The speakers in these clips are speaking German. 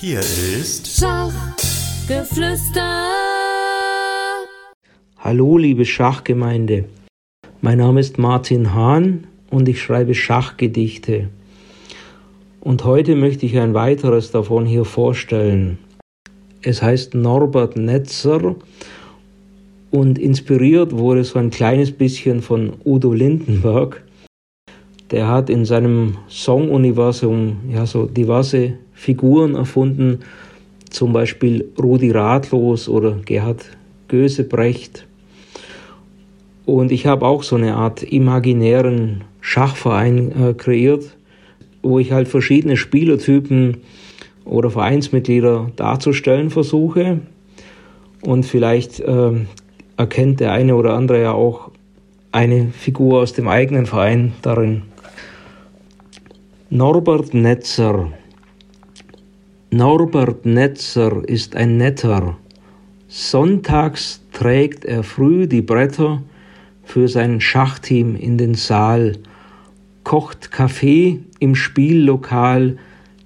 Hier ist Schachgeflüster. Hallo, liebe Schachgemeinde. Mein Name ist Martin Hahn und ich schreibe Schachgedichte. Und heute möchte ich ein weiteres davon hier vorstellen. Es heißt Norbert Netzer und inspiriert wurde so ein kleines bisschen von Udo Lindenberg. Der hat in seinem Song-Universum ja so diverse Figuren erfunden, zum Beispiel Rudi Ratlos oder Gerhard Gösebrecht. Und ich habe auch so eine Art imaginären Schachverein äh, kreiert, wo ich halt verschiedene Spielertypen oder Vereinsmitglieder darzustellen versuche. Und vielleicht äh, erkennt der eine oder andere ja auch eine Figur aus dem eigenen Verein darin. Norbert Netzer. Norbert Netzer ist ein Netter. Sonntags trägt er früh die Bretter für sein Schachteam in den Saal, kocht Kaffee im Spiellokal,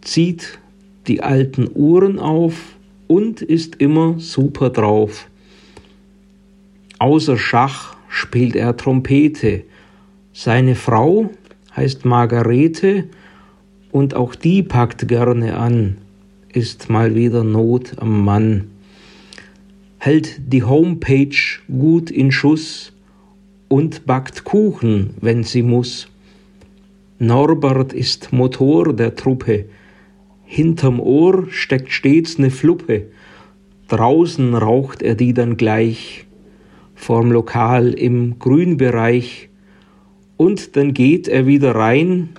zieht die alten Uhren auf und ist immer super drauf. Außer Schach spielt er Trompete. Seine Frau heißt Margarete, und auch die packt gerne an, ist mal wieder Not am Mann. Hält die Homepage gut in Schuss und backt Kuchen, wenn sie muss. Norbert ist Motor der Truppe, hinterm Ohr steckt stets ne Fluppe, draußen raucht er die dann gleich, vorm Lokal im Grünbereich, und dann geht er wieder rein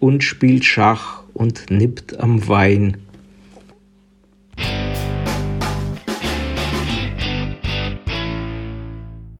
und spielt Schach und nippt am Wein.